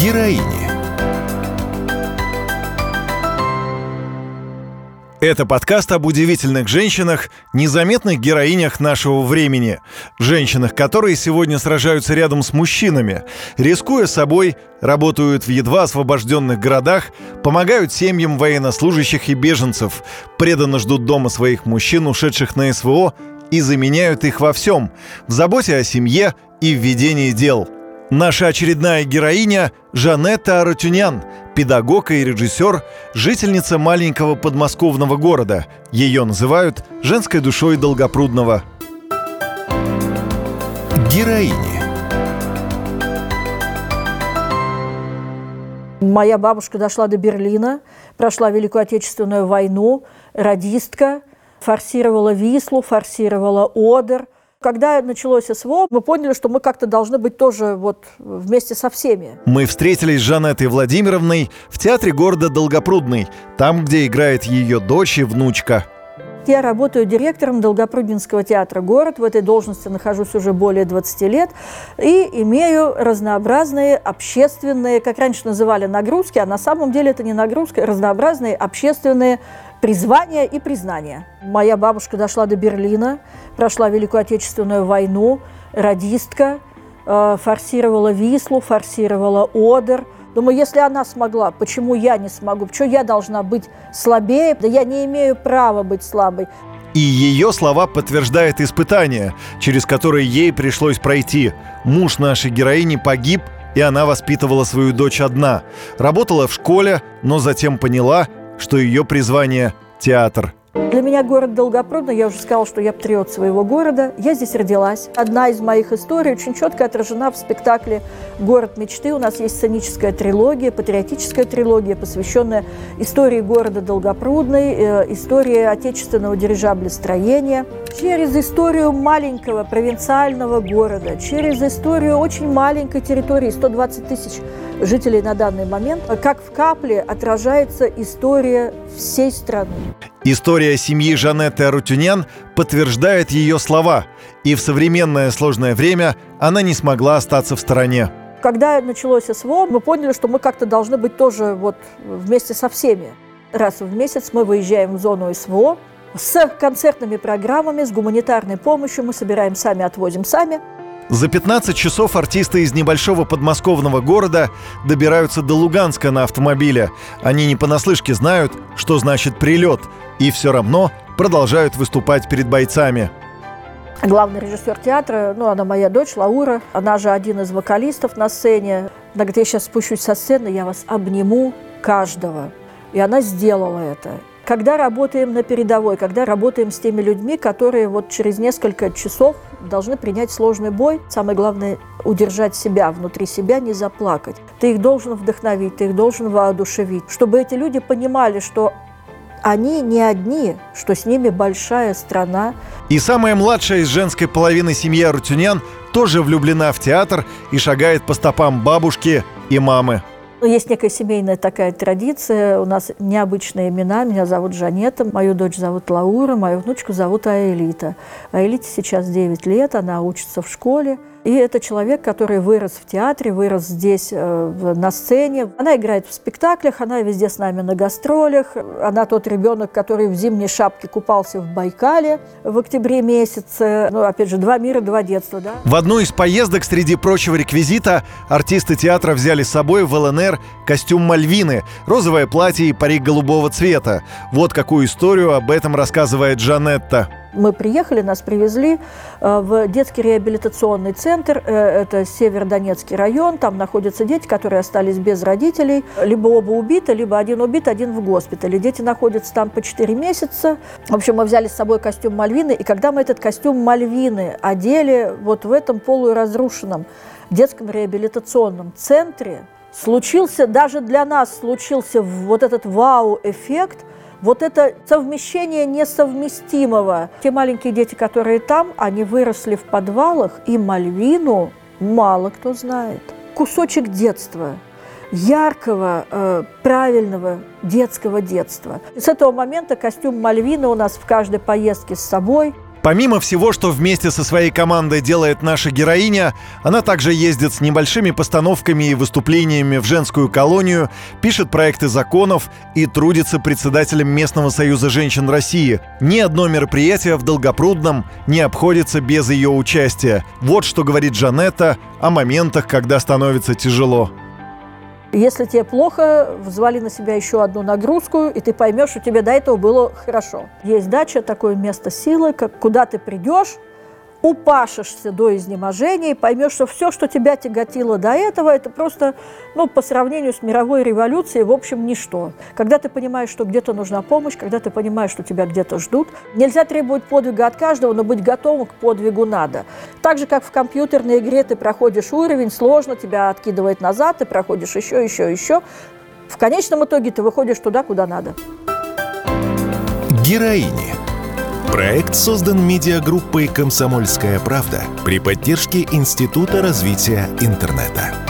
Героини. Это подкаст об удивительных женщинах, незаметных героинях нашего времени. Женщинах, которые сегодня сражаются рядом с мужчинами, рискуя собой, работают в едва освобожденных городах, помогают семьям военнослужащих и беженцев, преданно ждут дома своих мужчин, ушедших на СВО, и заменяют их во всем – в заботе о семье и в ведении дел – Наша очередная героиня – Жанетта Аратюнян, педагог и режиссер, жительница маленького подмосковного города. Ее называют женской душой Долгопрудного. Героини. Моя бабушка дошла до Берлина, прошла Великую Отечественную войну, радистка, форсировала Вислу, форсировала Одер – когда началось СВО, мы поняли, что мы как-то должны быть тоже вот вместе со всеми. Мы встретились с Жанетой Владимировной в театре города Долгопрудный, там, где играет ее дочь и внучка. Я работаю директором Долгопруднинского театра «Город». В этой должности нахожусь уже более 20 лет. И имею разнообразные общественные, как раньше называли, нагрузки, а на самом деле это не нагрузка, разнообразные общественные призвания и признания. Моя бабушка дошла до Берлина, прошла Великую Отечественную войну, радистка, э, форсировала Вислу, форсировала Одер. Думаю, если она смогла, почему я не смогу? Почему я должна быть слабее? Да я не имею права быть слабой. И ее слова подтверждает испытание, через которое ей пришлось пройти. Муж нашей героини погиб, и она воспитывала свою дочь одна. Работала в школе, но затем поняла, что ее призвание – театр. Для меня город Долгопрудный, я уже сказала, что я патриот своего города. Я здесь родилась. Одна из моих историй очень четко отражена в спектакле «Город мечты». У нас есть сценическая трилогия, патриотическая трилогия, посвященная истории города Долгопрудный, э, истории отечественного дирижаблестроения. Через историю маленького провинциального города, через историю очень маленькой территории, 120 тысяч жителей на данный момент, как в капле отражается история всей страны. История семьи Жанетты Арутюнян подтверждает ее слова, и в современное сложное время она не смогла остаться в стороне. Когда началось СВО, мы поняли, что мы как-то должны быть тоже вот вместе со всеми. Раз в месяц мы выезжаем в зону СВО с концертными программами, с гуманитарной помощью. Мы собираем сами, отвозим сами. За 15 часов артисты из небольшого подмосковного города добираются до Луганска на автомобиле. Они не понаслышке знают, что значит прилет, и все равно продолжают выступать перед бойцами. Главный режиссер театра, ну, она моя дочь, Лаура, она же один из вокалистов на сцене. Она говорит, я сейчас спущусь со сцены, я вас обниму каждого. И она сделала это. Когда работаем на передовой, когда работаем с теми людьми, которые вот через несколько часов должны принять сложный бой. Самое главное – удержать себя, внутри себя не заплакать. Ты их должен вдохновить, ты их должен воодушевить, чтобы эти люди понимали, что они не одни, что с ними большая страна. И самая младшая из женской половины семьи Арутюнян тоже влюблена в театр и шагает по стопам бабушки и мамы. Ну, есть некая семейная такая традиция. У нас необычные имена. Меня зовут Жанета, мою дочь зовут Лаура, мою внучку зовут Аэлита. Аэлите сейчас 9 лет, она учится в школе. И это человек, который вырос в театре, вырос здесь э, на сцене. Она играет в спектаклях, она везде с нами на гастролях. Она тот ребенок, который в зимней шапке купался в Байкале в октябре месяце. Ну, опять же, два мира, два детства, да? В одну из поездок среди прочего реквизита артисты театра взяли с собой в ЛНР костюм Мальвины, розовое платье и парик голубого цвета. Вот какую историю об этом рассказывает Жанетта. Мы приехали, нас привезли э, в детский реабилитационный центр. Э, это Северодонецкий район. Там находятся дети, которые остались без родителей. Либо оба убиты, либо один убит, один в госпитале. Дети находятся там по 4 месяца. В общем, мы взяли с собой костюм Мальвины. И когда мы этот костюм Мальвины одели вот в этом полуразрушенном детском реабилитационном центре, случился, даже для нас случился вот этот вау-эффект – вот это совмещение несовместимого. Те маленькие дети, которые там, они выросли в подвалах, и Мальвину мало кто знает. Кусочек детства, яркого, э, правильного детского детства. С этого момента костюм Мальвины у нас в каждой поездке с собой. Помимо всего, что вместе со своей командой делает наша героиня, она также ездит с небольшими постановками и выступлениями в женскую колонию, пишет проекты законов и трудится председателем Местного союза женщин России. Ни одно мероприятие в Долгопрудном не обходится без ее участия. Вот что говорит Жанетта о моментах, когда становится тяжело. Если тебе плохо, взвали на себя еще одну нагрузку, и ты поймешь, что тебе до этого было хорошо. Есть дача, такое место силы, как, куда ты придешь, упашешься до изнеможения и поймешь, что все, что тебя тяготило до этого, это просто, ну, по сравнению с мировой революцией, в общем, ничто. Когда ты понимаешь, что где-то нужна помощь, когда ты понимаешь, что тебя где-то ждут, нельзя требовать подвига от каждого, но быть готовым к подвигу надо. Так же, как в компьютерной игре ты проходишь уровень, сложно, тебя откидывает назад, ты проходишь еще, еще, еще. В конечном итоге ты выходишь туда, куда надо. Героини – Проект создан медиагруппой «Комсомольская правда» при поддержке Института развития интернета.